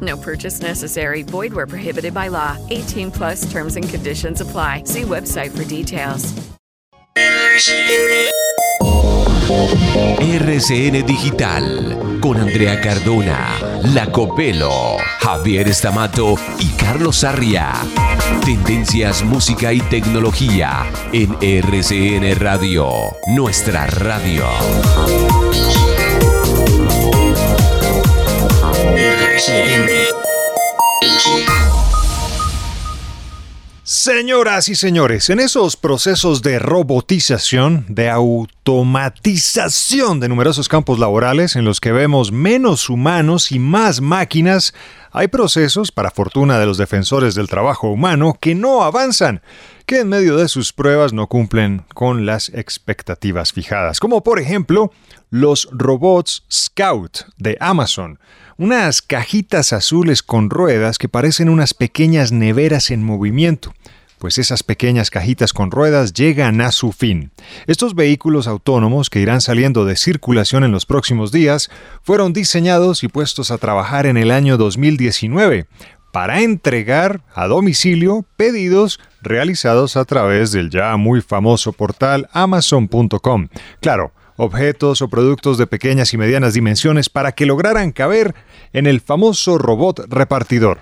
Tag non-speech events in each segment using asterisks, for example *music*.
No purchase necessary. Void where prohibited by law. 18 plus terms and conditions apply. See website for details. RCN Digital con Andrea Cardona, Lacopelo, Javier Estamato y Carlos Sarria. Tendencias, música y tecnología en RCN Radio, nuestra radio. Señoras y señores, en esos procesos de robotización, de automatización de numerosos campos laborales en los que vemos menos humanos y más máquinas, hay procesos, para fortuna de los defensores del trabajo humano, que no avanzan, que en medio de sus pruebas no cumplen con las expectativas fijadas, como por ejemplo los robots Scout de Amazon, unas cajitas azules con ruedas que parecen unas pequeñas neveras en movimiento pues esas pequeñas cajitas con ruedas llegan a su fin. Estos vehículos autónomos que irán saliendo de circulación en los próximos días fueron diseñados y puestos a trabajar en el año 2019 para entregar a domicilio pedidos realizados a través del ya muy famoso portal amazon.com. Claro, objetos o productos de pequeñas y medianas dimensiones para que lograran caber en el famoso robot repartidor.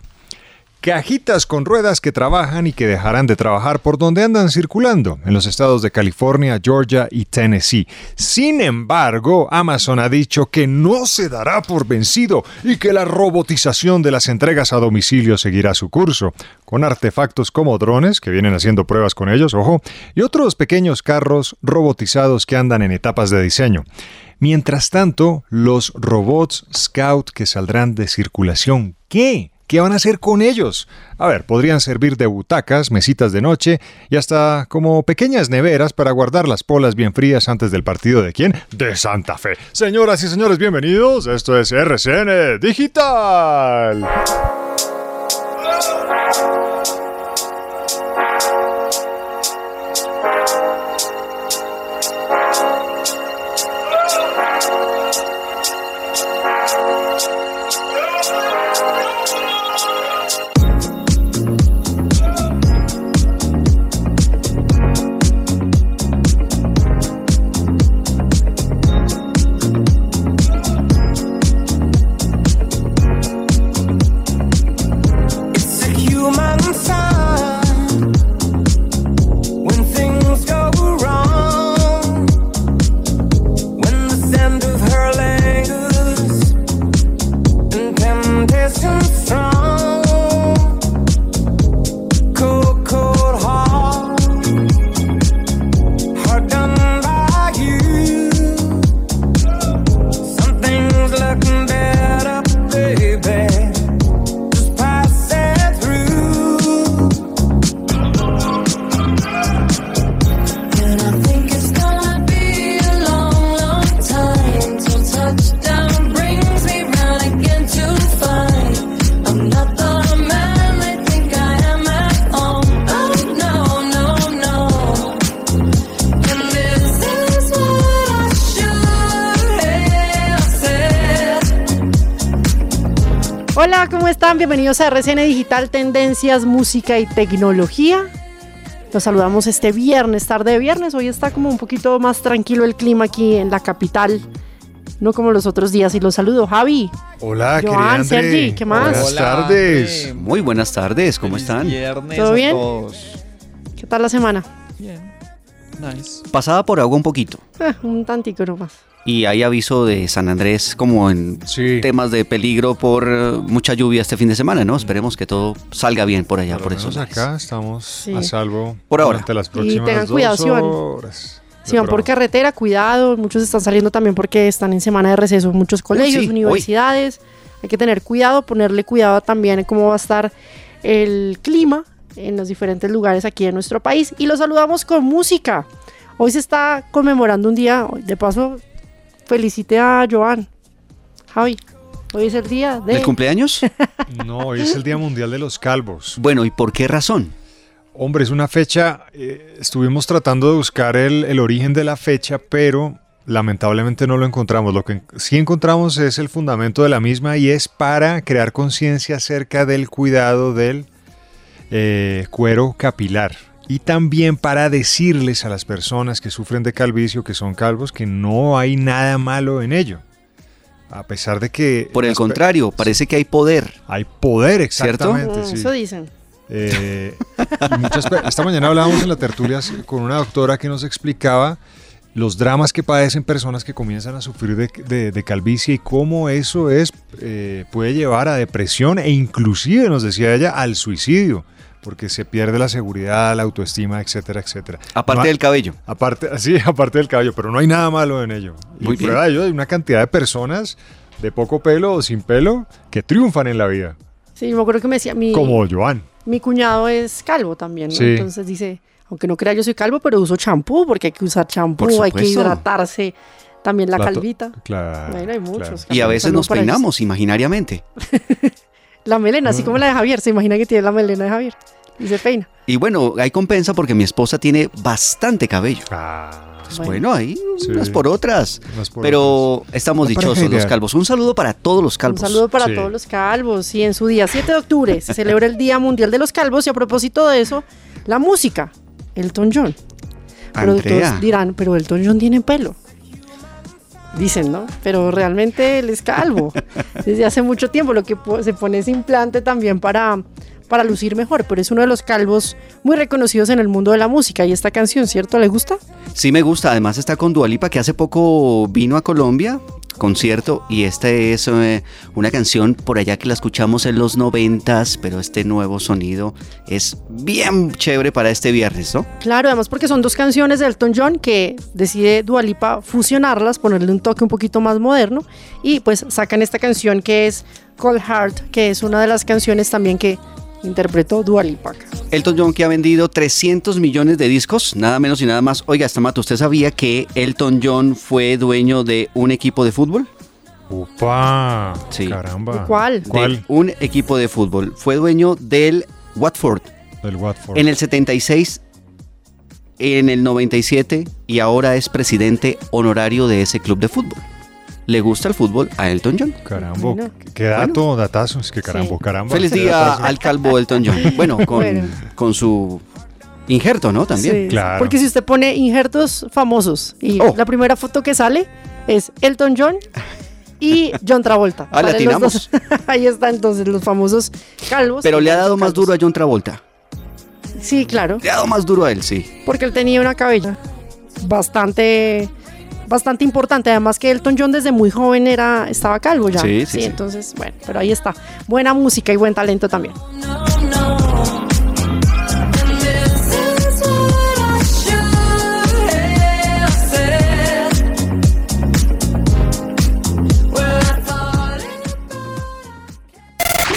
Cajitas con ruedas que trabajan y que dejarán de trabajar por donde andan circulando, en los estados de California, Georgia y Tennessee. Sin embargo, Amazon ha dicho que no se dará por vencido y que la robotización de las entregas a domicilio seguirá su curso, con artefactos como drones, que vienen haciendo pruebas con ellos, ojo, y otros pequeños carros robotizados que andan en etapas de diseño. Mientras tanto, los robots Scout que saldrán de circulación, ¿qué? ¿Qué van a hacer con ellos? A ver, podrían servir de butacas, mesitas de noche y hasta como pequeñas neveras para guardar las polas bien frías antes del partido de quién? De Santa Fe. Señoras y señores, bienvenidos. Esto es RCN Digital. Bienvenidos a RCN Digital Tendencias, Música y Tecnología. Los saludamos este viernes, tarde de viernes. Hoy está como un poquito más tranquilo el clima aquí en la capital, no como los otros días. Y los saludo, Javi. Hola, Joan, Sergi, ¿qué más? Buenas tardes. Muy buenas tardes, ¿cómo están? ¿Todo bien? ¿Qué tal la semana? Bien. Pasada por agua un poquito. Ah, un tantico nomás. Y hay aviso de San Andrés como en Sí. temas de peligro por eh, mucha lluvia este fin de semana, ¿no? Esperemos que todo salga bien por allá, Por eso. acá estamos Sí. a salvo Por ahora. durante las próximas tengan dos cuidado, si van- horas. Si van por carretera, cuidado. Muchos están saliendo también porque están en semana de receso. Muchos colegios, sí, universidades. Hay que tener cuidado, ponerle cuidado también en cómo va a estar el clima en los diferentes lugares aquí en nuestro país. Y los saludamos con música. Hoy se está conmemorando un día. De paso, felicite a Joan. Javi, hoy es el día de... ¿Del cumpleaños? *laughs* No, hoy es el Día Mundial de los Calvos. bueno, ¿y por qué razón? Hombre, es una fecha, eh, estuvimos tratando de buscar el, el origen de la fecha, pero lamentablemente no lo encontramos. Lo que en- sí encontramos es el fundamento de la misma y es para crear conciencia acerca del cuidado del eh, cuero capilar. Y también para decirles a las personas que sufren de calvicio, que son calvos, que no hay nada malo en ello. A pesar de que... Por el contrario, parece que hay poder. Hay poder, ¿Cierto? exactamente. Mm, sí. Eso dicen. Eh, muchas esta mañana hablábamos en la tertulia con una doctora que nos explicaba los dramas que padecen personas que comienzan a sufrir de, de- de calvicie y cómo eso es eh, puede llevar a depresión e inclusive, nos decía ella, al suicidio, porque se pierde la seguridad, la autoestima, etcétera, etcétera. Aparte No del cabello. Aparte, *laughs* sí, aparte del cabello, pero no hay nada malo en ello. Y Muy bien. prueba de ello hay una cantidad de personas de poco pelo o sin pelo que triunfan en la vida, Sí, yo me acuerdo que me decía, mi, como Joan. mi cuñado es calvo también, ¿no? Sí. Entonces dice, aunque no crea yo soy calvo, pero uso champú, porque hay que usar champú, hay que hidratarse, también la La calvita. Claro. Bueno, hay muchos. Y a veces nos peinamos imaginariamente. *laughs* La melena, Mm. así como la de Javier, se imagina que tiene la melena de Javier y se peina. Y bueno, hay compensa porque mi esposa tiene bastante cabello. Ah, Pues Bueno. bueno, ahí Sí. unas por otras. unas por Pero estamos La dichosos los calvos. Un saludo para todos los calvos. Un saludo para Sí. todos los calvos. Y en su día 7 de octubre se celebra el Día Mundial de los Calvos y a propósito de eso, la música, Elton John. Pero dirán, pero Elton John tiene pelo. Dicen, ¿no? Pero realmente él es calvo. *laughs* Desde hace mucho tiempo lo que se pone ese implante también para, para lucir mejor, pero es uno de los calvos muy reconocidos en el mundo de la música. Y esta canción, ¿cierto? ¿Le gusta? Sí me gusta, además está con Dualipa que hace poco vino a Colombia, concierto, y esta es eh, una canción por allá que la escuchamos en los noventas, pero este nuevo sonido es bien chévere para este viernes, ¿no? Claro, además porque son dos canciones de Elton John que decide Dualipa fusionarlas, ponerle un toque un poquito más moderno y pues sacan esta canción que es Cold Heart, que es una de las canciones también que interpretó Dualipa. Elton John que ha vendido 300 millones de discos, nada menos y nada más. Oiga, Stamato, ¿usted sabía que Elton John fue dueño de un equipo de fútbol? ¡Upa! Sí. Caramba. ¿Cuál? De ¿Cuál? un equipo de fútbol. Fue dueño del Watford Del Watford. en el 76, en el 97 y ahora es presidente honorario de ese club de fútbol. ¿Le gusta el fútbol a Elton John? Caramba. Bueno. Qué dato, datazo. Es que caramba, Sí. caramba. Feliz día datazo. al calvo Elton John. *laughs* Bueno, con, Bueno. con su injerto, ¿no? También. Sí, Claro. Porque si usted pone injertos famosos y Oh. la primera foto que sale es Elton John y John Travolta. Ah, le atinamos. *laughs* Ahí está entonces los famosos calvos. Pero le ha dado más duro a John Travolta. Sí, claro. Le ha dado más duro a él, sí. porque él tenía una cabella bastante bastante importante además que Elton John desde muy joven era estaba calvo ya Sí, sí, sí. entonces bueno pero ahí está buena música y buen talento también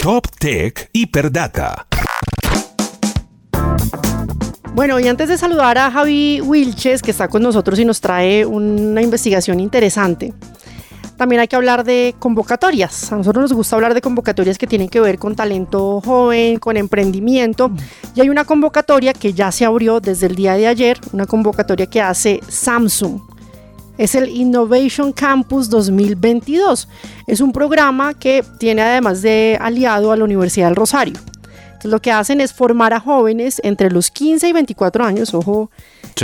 Top Tech Hiperdata. Bueno y antes de saludar a Javi Wilches que está con nosotros y nos trae una investigación interesante también hay que hablar de convocatorias. A nosotros nos gusta hablar de convocatorias que tienen que ver con talento joven, con emprendimiento. Y hay una convocatoria que ya se abrió desde el día de ayer, una convocatoria que hace Samsung. Es el Innovation Campus 2022. Es un programa que tiene además de aliado a la Universidad del Rosario. Entonces lo que hacen es formar a jóvenes entre los 15 y 24 años, ojo,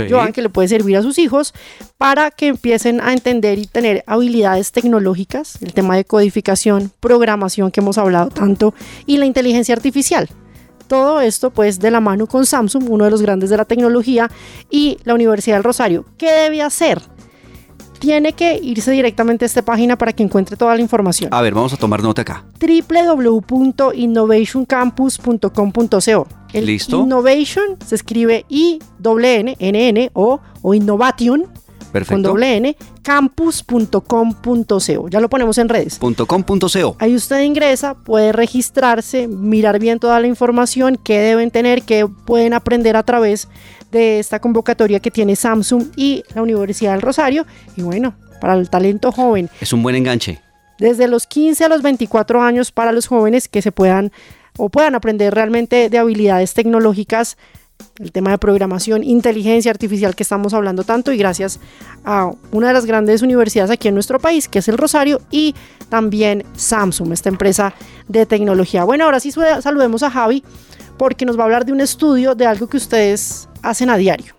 Joan, que le puede servir a sus hijos para que empiecen a entender y tener habilidades tecnológicas, el tema de codificación, programación que hemos hablado tanto y la inteligencia artificial. Todo esto pues de la mano con Samsung, uno de los grandes de la tecnología, y la Universidad del Rosario. ¿Qué debe hacer? Tiene que irse directamente a esta página para que encuentre toda la información. A ver, vamos a tomar nota acá. www.innovationcampus.com.co El ¿Listo? Innovation se escribe I N N N O o Innovation con Perfecto. doble N campus.com.co. Ya lo ponemos en redes. .com.co. Ahí usted ingresa, puede registrarse, mirar bien toda la información que deben tener, que pueden aprender a través de esta convocatoria que tiene Samsung y la Universidad del Rosario. Y bueno, para el talento joven, Es un buen enganche. desde los 15 a los 24 años para los jóvenes que se puedan o puedan aprender realmente de habilidades tecnológicas, el tema de programación, inteligencia artificial que estamos hablando tanto y gracias a una de las grandes universidades aquí en nuestro país, que es el Rosario, y también Samsung, esta empresa de tecnología. Bueno, ahora sí saludemos a Javi porque nos va a hablar de un estudio de algo que ustedes hacen a diario.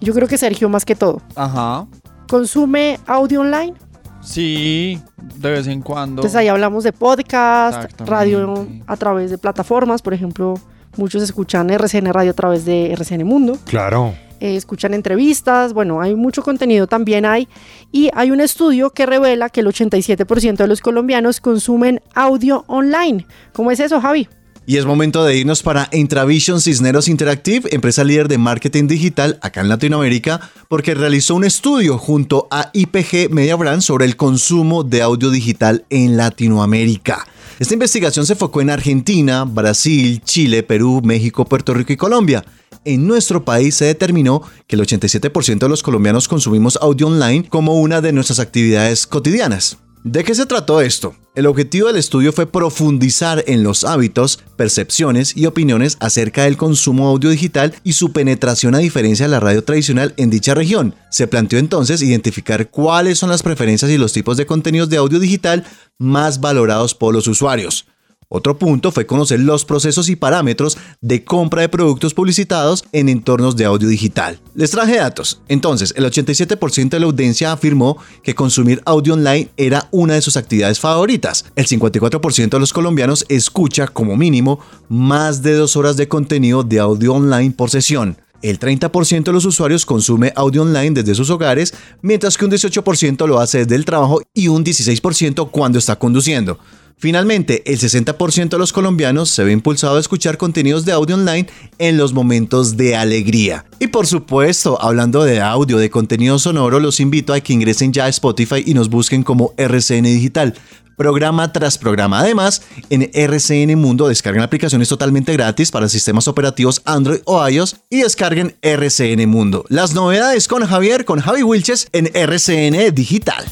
Yo creo que Sergio más que todo. Ajá. ¿Consume audio online? Sí, de vez en cuando. Entonces ahí hablamos de podcast, radio a través de plataformas, por ejemplo, muchos escuchan RCN Radio a través de RCN Mundo, Claro. eh, escuchan entrevistas, bueno, hay mucho contenido también hay y hay un estudio que revela que el 87% de los colombianos consumen audio online. ¿Cómo es eso, Javi? Y es momento de irnos para Intravision Cisneros Interactive, empresa líder de marketing digital acá en Latinoamérica, porque realizó un estudio junto a IPG Media Brand sobre el consumo de audio digital en Latinoamérica. Esta investigación se enfocó en Argentina, Brasil, Chile, Perú, México, Puerto Rico y Colombia. En nuestro país se determinó que el 87% de los colombianos consumimos audio online como una de nuestras actividades cotidianas. ¿De qué se trató esto? El objetivo del estudio fue profundizar en los hábitos, percepciones y opiniones acerca del consumo audio digital y su penetración a diferencia de la radio tradicional en dicha región. Se planteó entonces identificar cuáles son las preferencias y los tipos de contenidos de audio digital más valorados por los usuarios. Otro punto fue conocer los procesos y parámetros de compra de productos publicitados en entornos de audio digital. Les traje datos. Entonces, el 87% de la audiencia afirmó que consumir audio online era una de sus actividades favoritas. El 54% de los colombianos escucha como mínimo más de dos horas de contenido de audio online por sesión. El 30% de los usuarios consume audio online desde sus hogares, mientras que un 18% lo hace desde el trabajo y un 16% cuando está conduciendo. Finalmente, el 60% de los colombianos se ve impulsado a escuchar contenidos de audio online en los momentos de alegría. Y por supuesto, hablando de audio, de contenido sonoro, los invito a que ingresen ya a Spotify y nos busquen como RCN Digital. Programa tras programa. Además, en RCN Mundo descarguen aplicaciones totalmente gratis para sistemas operativos Android o iOS y descarguen RCN Mundo. Las novedades con Javier, con Javi Wilches en RCN Digital.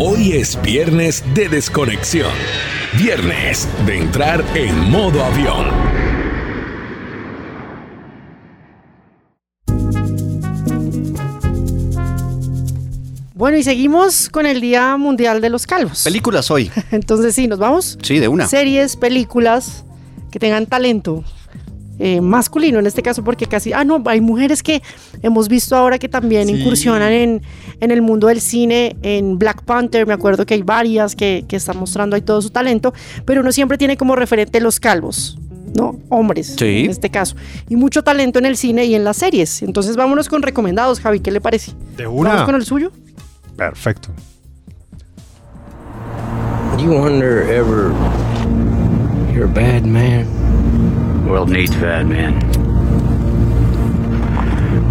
Hoy es viernes de desconexión. Viernes de entrar en modo avión. Bueno, y seguimos con el Día Mundial de los Calvos. Películas hoy. *laughs* Entonces sí, nos vamos. Sí, de una. Series, películas que tengan talento eh, masculino en este caso, porque casi, ah, no, hay mujeres que hemos visto ahora que también Sí. incursionan en, en el mundo del cine, en Black Panther, me acuerdo que hay varias que, que están mostrando ahí todo su talento, pero uno siempre tiene como referente los calvos. ¿no? Hombres, Sí. en este caso. Y mucho talento en el cine y en las series. Entonces vámonos con recomendados, Javi, ¿qué le parece? De ¿Vamos una. con el suyo? Perfecto. You wonder ever you're a bad man? World needs bad men.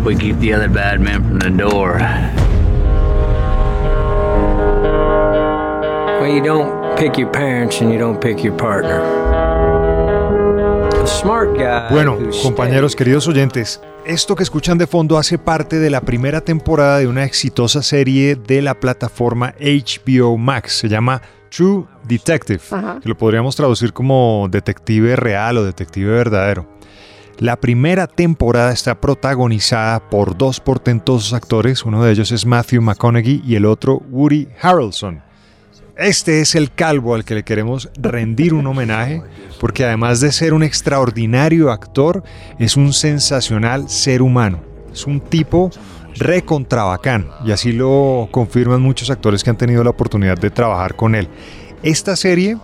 We keep the other bad men from the door. Well, you don't pick your parents and you don't pick your partner. A smart guy. Bueno, compañeros, queridos oyentes, esto que escuchan de fondo hace parte de la primera temporada de una exitosa serie de la plataforma HBO Max. Se llama True Detective, Ajá. que lo podríamos traducir como detective real o detective verdadero. La primera temporada está protagonizada por dos portentosos actores, uno de ellos es Matthew McConaughey y el otro Woody Harrelson. Este es el calvo al que le queremos rendir un homenaje, porque además de ser un extraordinario actor, es un sensacional ser humano. Es un tipo recontravacán, y así lo confirman muchos actores que han tenido la oportunidad de trabajar con él. Esta serie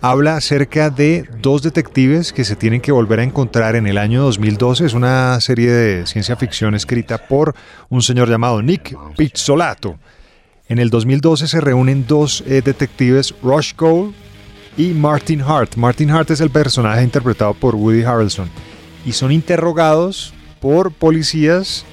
habla acerca de dos detectives que se tienen que volver a encontrar en el año 2012. Es una serie de ciencia ficción escrita por un señor llamado Nick Pizzolato. En el 2012 se reúnen dos eh, detectives, Rush Cole y Martin Hart. Martin Hart es el personaje interpretado por Woody Harrelson. Y son interrogados por policías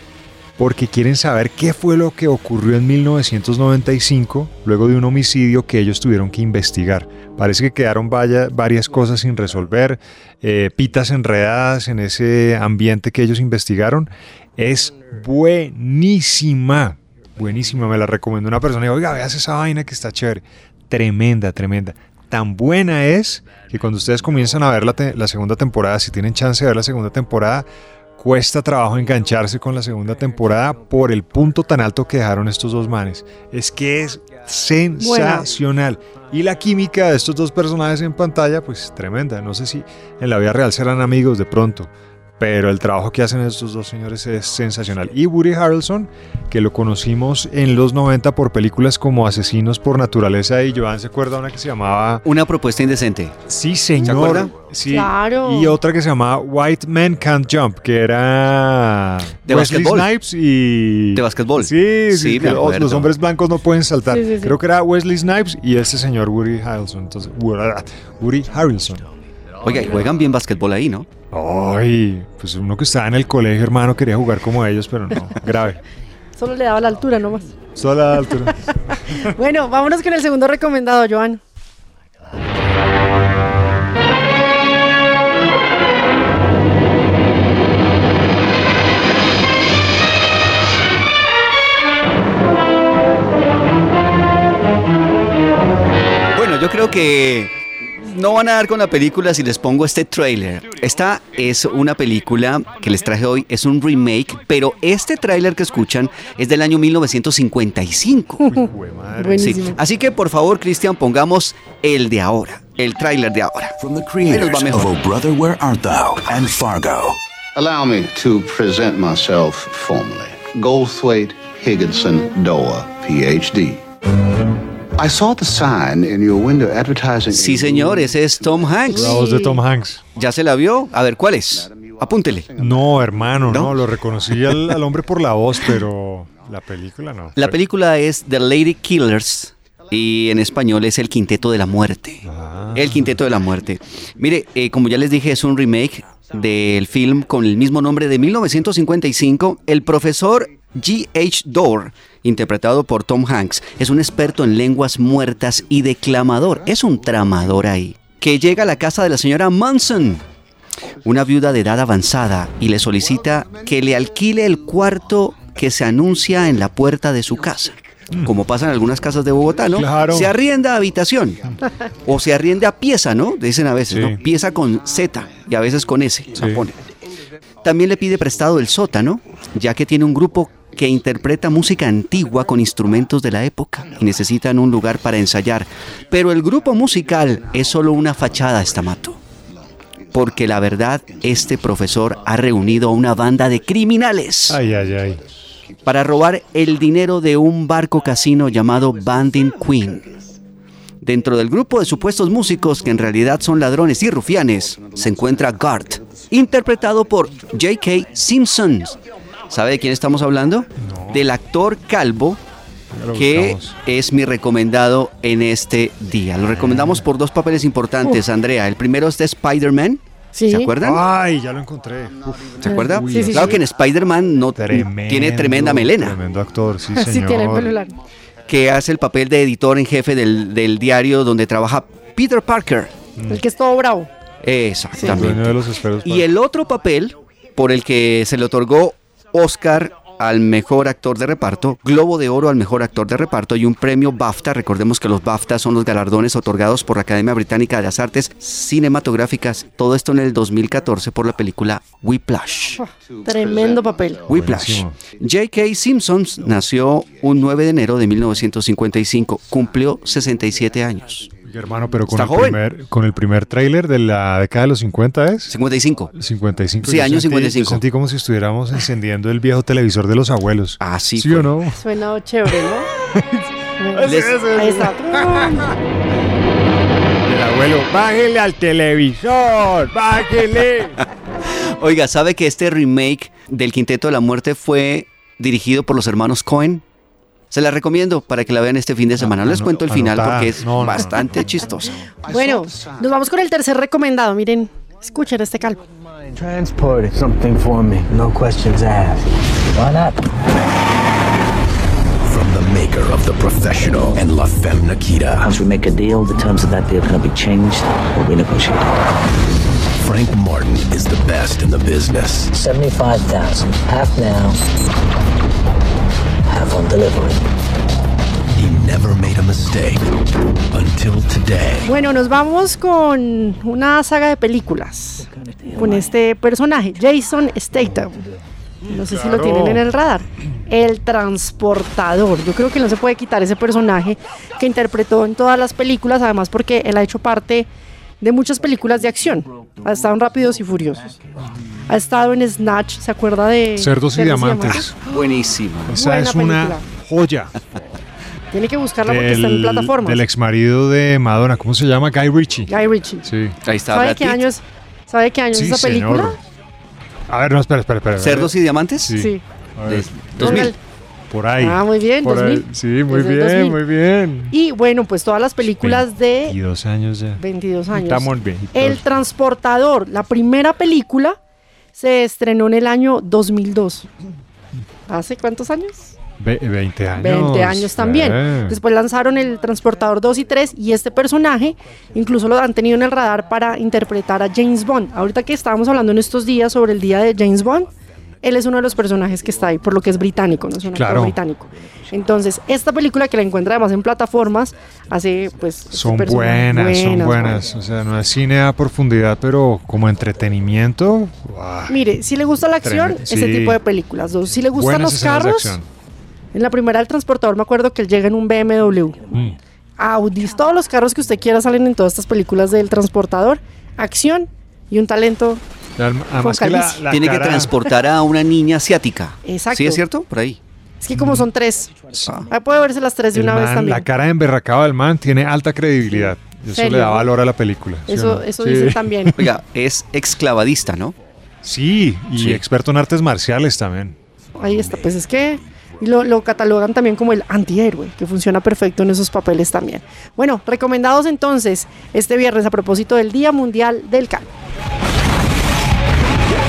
porque quieren saber qué fue lo que ocurrió en 1995 luego de un homicidio que ellos tuvieron que investigar. Parece que quedaron vaya- varias cosas sin resolver, eh, pitas enredadas en ese ambiente que ellos investigaron. Es buenísima, buenísima, me la recomendó una persona y oiga, veas esa vaina que está chévere. Tremenda, tremenda. Tan buena es que cuando ustedes comienzan a ver la, la segunda temporada, si tienen chance de ver la segunda temporada, cuesta trabajo engancharse con la segunda temporada por el punto tan alto que dejaron estos dos manes. Es que es sensacional. Y la química de estos dos personajes en pantalla, pues tremenda. No sé si en la vida real serán amigos de pronto. Pero el trabajo que hacen estos dos señores es sensacional. Y Woody Harrelson, que lo conocimos en los 90 por películas como Asesinos por Naturaleza y Joan se acuerda una que se llamaba Una propuesta indecente. Sí, ¿Se señor. acuerda? Sí. Claro. Y otra que se llamaba White Men Can't Jump, que era De Wesley basquetbol. Snipes y De basquetbol. Sí, sí, Sí, que los- hombres blancos no pueden saltar. Sí, sí, sí. Creo que era Wesley Snipes y este señor Woody Harrelson. Entonces, Woody Harrelson. Oiga, y juegan bien básquetbol ahí, ¿no? Ay, pues uno que estaba en el colegio, hermano, quería jugar como ellos, pero no, *laughs* grave. Solo le daba la altura nomás. Solo la altura. *laughs* Bueno, vámonos con el segundo recomendado, Joan. Bueno, yo creo que no van a dar con la película si les pongo este trailer. Esta es una película que les traje hoy, es un remake, pero este trailer que escuchan es del año 1955. *laughs* Sí. Así que por favor, Cristian, pongamos el de ahora, el trailer de ahora. From the nos va creators mejor. of Oh Brother Where Art Thou and Fargo. Allow me to present myself formally. Goldthwaite Higginson Doa, PhD. I saw the sign in your window advertising. Sí, señor, ese es Tom Hanks. La voz de Tom Hanks. ¿Ya se la vio? A ver, ¿cuál es? Apúntele. No, hermano, no, ¿No? lo reconocí al, al hombre por la voz, pero la película no. La película es The Lady Killers y en español es El Quinteto de la Muerte. El Quinteto de la Muerte. Mire, eh, como ya les dije, es un remake del film con el mismo nombre de 1955. El profesor G.H. Dorr, interpretado por Tom Hanks, es un experto en lenguas muertas y declamador. Es un tramador ahí. Que llega a la casa de la señora Manson, una viuda de edad avanzada, y le solicita que le alquile el cuarto que se anuncia en la puerta de su casa. Como pasa en algunas casas de Bogotá, ¿no? Claro. Se arrienda habitación. O se arrienda pieza, ¿no? Dicen a veces, Sí. ¿no? Pieza con Z y a veces con S. Sí. También le pide prestado el sótano, ya que tiene un grupo que interpreta música antigua con instrumentos de la época y necesitan un lugar para ensayar. Pero el grupo musical es solo una fachada, Estamato. Porque la verdad, este profesor ha reunido a una banda de criminales Ay, ay, ay. para robar el dinero de un barco casino llamado Banding Queen. Dentro del grupo de supuestos músicos que en realidad son ladrones y rufianes, se encuentra Gart, interpretado por J.K. Simpson. ¿Sabe de quién estamos hablando? Del actor calvo que es mi recomendado en este día. Lo recomendamos por dos papeles importantes, Andrea. El primero es de Spider-Man. Sí. ¿Se acuerdan? Ay, ya lo encontré. Uf, ¿Se acuerda? Sí, sí, claro sí. que en Spider-Man no tremendo, tiene tremenda melena. Tremendo actor, sí, *laughs* Sí, señor. tiene pelo largo. que hace el papel de editor en jefe del, del diario donde trabaja Peter Parker. El que es todo bravo. Dueño Exactamente. de los esferos. Y el otro papel por el que se le otorgó Oscar al mejor actor de reparto, Globo de Oro al mejor actor de reparto y un premio BAFTA. Recordemos que los BAFTA son los galardones otorgados por la Academia Británica de las Artes Cinematográficas. Todo esto en el 2014 por la película Whiplash. Tremendo papel. Whiplash. J.K. Simpson nació un 9 de enero de 1955. Cumplió 67 años. Hermano, pero con Está el, joven. primer, con el primer tráiler de la década de los 50 es 55. 55. Sí, año sentí- 55. yo sentí como si estuviéramos encendiendo el viejo televisor de los abuelos. Así ¿Sí fue. o no? Suena chévere, ¿no? *laughs* Les- Ahí está. El Abuelo, bájele al televisor, bájele. *laughs* Oiga, ¿sabe que este remake del Quinteto de la Muerte fue dirigido por los hermanos Cohen? Se la recomiendo para que la vean este fin de semana. No les cuento el final porque es bastante *laughs* chistoso. Bueno, nos vamos con el tercer recomendado. Miren, escuchen este calvo. Transported something for me, no questions asked. Why not? From the maker of The Professional and La Femme Nikita, Once we make a deal, the terms of that deal cannot be changed or renegotiated. Frank Martin is the best in the business. 75,000. Half now, on delivery. He never made a mistake until today. Bueno, nos vamos con una saga de películas. Con este personaje, Jason Statham. No sé si lo tienen en el radar. El transportador. Yo creo que no se puede quitar ese personaje que interpretó en todas las películas, además porque él ha hecho parte de muchas películas de acción. Ha estado en Rápidos y Furiosos. Ha estado en Snatch, ¿se acuerda de Cerdos y diamantes. Buenísimo. Esa Buena es una película. joya. *laughs* Tiene que buscarla porque está en plataformas. del ex marido de Madonna, ¿cómo se llama? Guy Ritchie. Guy Ritchie. Sí. Ahí está ¿Sabe qué año es, ¿sabe qué año es esa película? señor. A ver, no, espera, espera, espera. ¿Cerdos y diamantes? Sí. Sí. A ver, De 2000. Por ahí. Ah, muy bien, Por ahí. 2000. Sí, muy Desde bien, 2000. muy bien. Y bueno, pues todas las películas de 22 años ya. 22 años. Estamos viejitos. El Transportador, la primera película, se estrenó en el año 2002. ¿Hace cuántos años? Ve- 20 años. 20 años también. Eh. Después lanzaron el Transportador 2 y 3 y este personaje incluso lo han tenido en el radar para interpretar a James Bond. Ahorita que estábamos hablando en estos días sobre el día de James Bond, él es uno de los personajes que está ahí, por lo que es británico, no es un actor Claro. británico. Entonces, esta película que la encuentra además en plataformas, hace pues... Son buenas, son buenas. O sea, no es cine a profundidad, pero como entretenimiento. Mire, si le gusta la acción, ese sí. tipo de películas. Dos. Si le gustan Buenas los carros, en la primera del transportador me acuerdo que él llega en un BMW. Mm. Audis, todos los carros que usted quiera salen en todas estas películas del transportador. Acción y un talento. Adem- Además que la, Tiene que transportar a una niña asiática. Exacto. ¿Sí es cierto? Por ahí. Es que como son tres, ahí puede verse las tres de el una vez también. La cara de emberracado del man tiene alta credibilidad. Eso ¿Serio? le da valor a la película. ¿sí o Eso, no? eso Sí. dicen también. *laughs* Oiga, es exclavadista, ¿no? Sí, y Sí. experto en artes marciales también. Ahí está, pues es que y lo, lo catalogan también como el antihéroe, que funciona perfecto en esos papeles también. Bueno, recomendados entonces este viernes a propósito del Día Mundial del Calvo.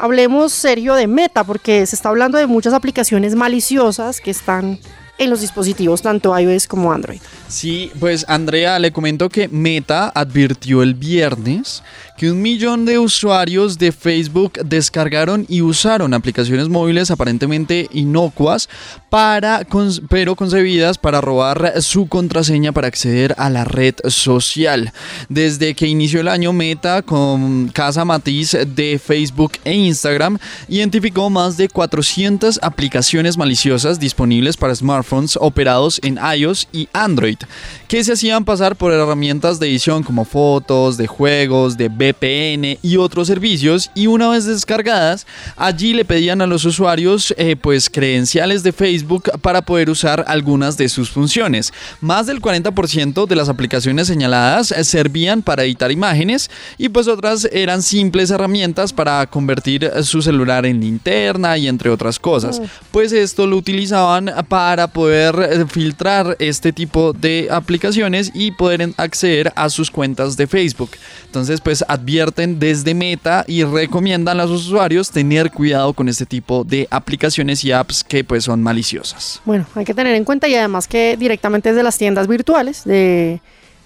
Hablemos serio de Meta, porque se está hablando de muchas aplicaciones maliciosas que están en los dispositivos, tanto iOS como Android. Sí, pues Andrea, le comento que Meta advirtió el viernes que un millón de usuarios de Facebook descargaron y usaron aplicaciones móviles aparentemente inocuas, pero concebidas para robar su contraseña para acceder a la red social. Desde que inició el año, Meta, con Casa Matiz de Facebook e Instagram, identificó más de 400 aplicaciones maliciosas disponibles para smartphones operados en iOS y Android, que se hacían pasar por herramientas de edición como fotos, de juegos, de VPN y otros servicios, y una vez descargadas, allí le pedían a los usuarios eh, pues credenciales de Facebook para poder usar algunas de sus funciones. Más del 40% de las aplicaciones señaladas eh, servían para editar imágenes y pues otras eran simples herramientas para convertir eh, su celular en linterna y entre otras cosas. Pues esto lo utilizaban para poder eh, filtrar este tipo de aplicaciones y poder acceder a sus cuentas de Facebook. Entonces, pues advierten desde Meta y recomiendan a sus usuarios tener cuidado con este tipo de aplicaciones y apps que pues son maliciosas. Bueno, hay que tener en cuenta y además que directamente desde las tiendas virtuales de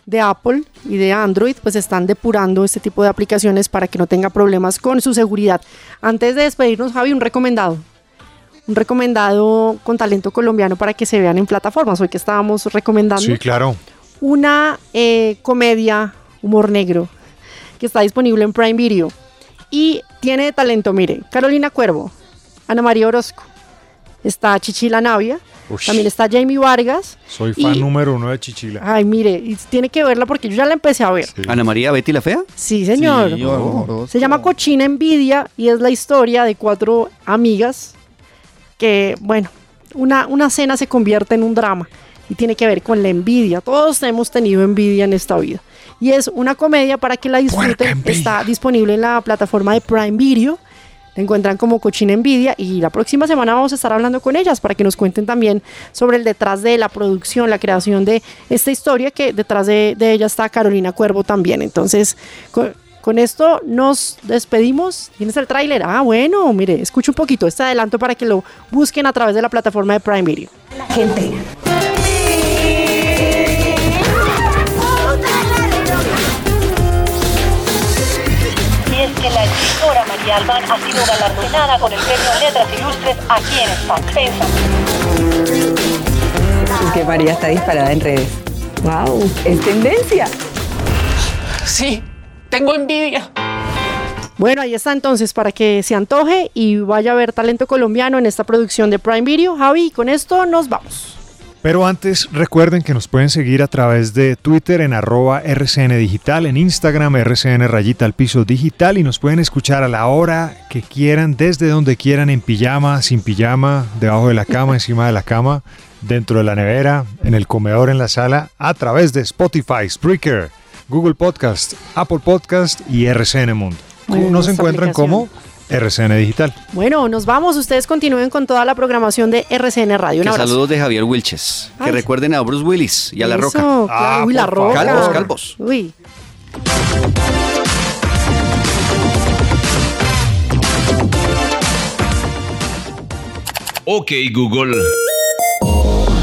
de Apple y de Android pues están depurando este tipo de aplicaciones para que no tenga problemas con su seguridad. Antes de despedirnos, Javi, un recomendado. Un recomendado con talento colombiano para que se vean en plataformas. Hoy que estábamos recomendando. Sí, claro. Una eh, comedia, humor negro, que está disponible en Prime Video. Y tiene talento, mire, Carolina Cuervo, Ana María Orozco, está Chichila Navia, también está Jamie Vargas. Soy fan número uno de Chichila. Ay, mire, y tiene que verla porque yo ya la empecé a ver. Ana María Betty la Fea. Sí, señor. Se llama Cochina Envidia y es la historia de cuatro amigas que, bueno, una, una cena se convierte en un drama y tiene que ver con la envidia. Todos hemos tenido envidia en esta vida. Y es una comedia para que la disfruten. Está disponible en la plataforma de Prime Video la encuentran como Cochina Envidia y la próxima semana vamos a estar hablando con ellas para que nos cuenten también sobre el detrás de la producción, la creación de esta historia que detrás de, ella está Carolina Cuervo también. Entonces, con, esto nos despedimos. ¿Tienes el tráiler? Ah, bueno, mire, escucha un poquito este adelanto para que lo busquen a través de la plataforma de Prime Video. La gente que la escritora María Albán ha sido galardonada con el premio Letras Ilustres aquí en España. que María está disparada en redes. ¡Wow! ¿Es tendencia? Sí, tengo envidia. Bueno, ahí está entonces para que se antoje y vaya a ver talento colombiano en esta producción de Prime Video. Javi, con esto nos vamos. Pero antes, recuerden que nos pueden seguir a través de Twitter en arroba RCN Digital, en Instagram RCN Rayita al Piso Digital y nos pueden escuchar a la hora que quieran, desde donde quieran, en pijama, sin pijama, debajo de la cama, encima de la cama, dentro de la nevera, en el comedor, en la sala, a través de Spotify, Spreaker, Google Podcast, Apple Podcast y RCN Mundo. nos encuentran como RCN Digital. Bueno, nos vamos. Ustedes continúen con toda la programación de RCN Radio. Un saludos de Javier Wilches. Que recuerden a Bruce Willis y a La Roca. Ah, Uy, La Roca. Calvos, calvos. Uy. Ok, Google.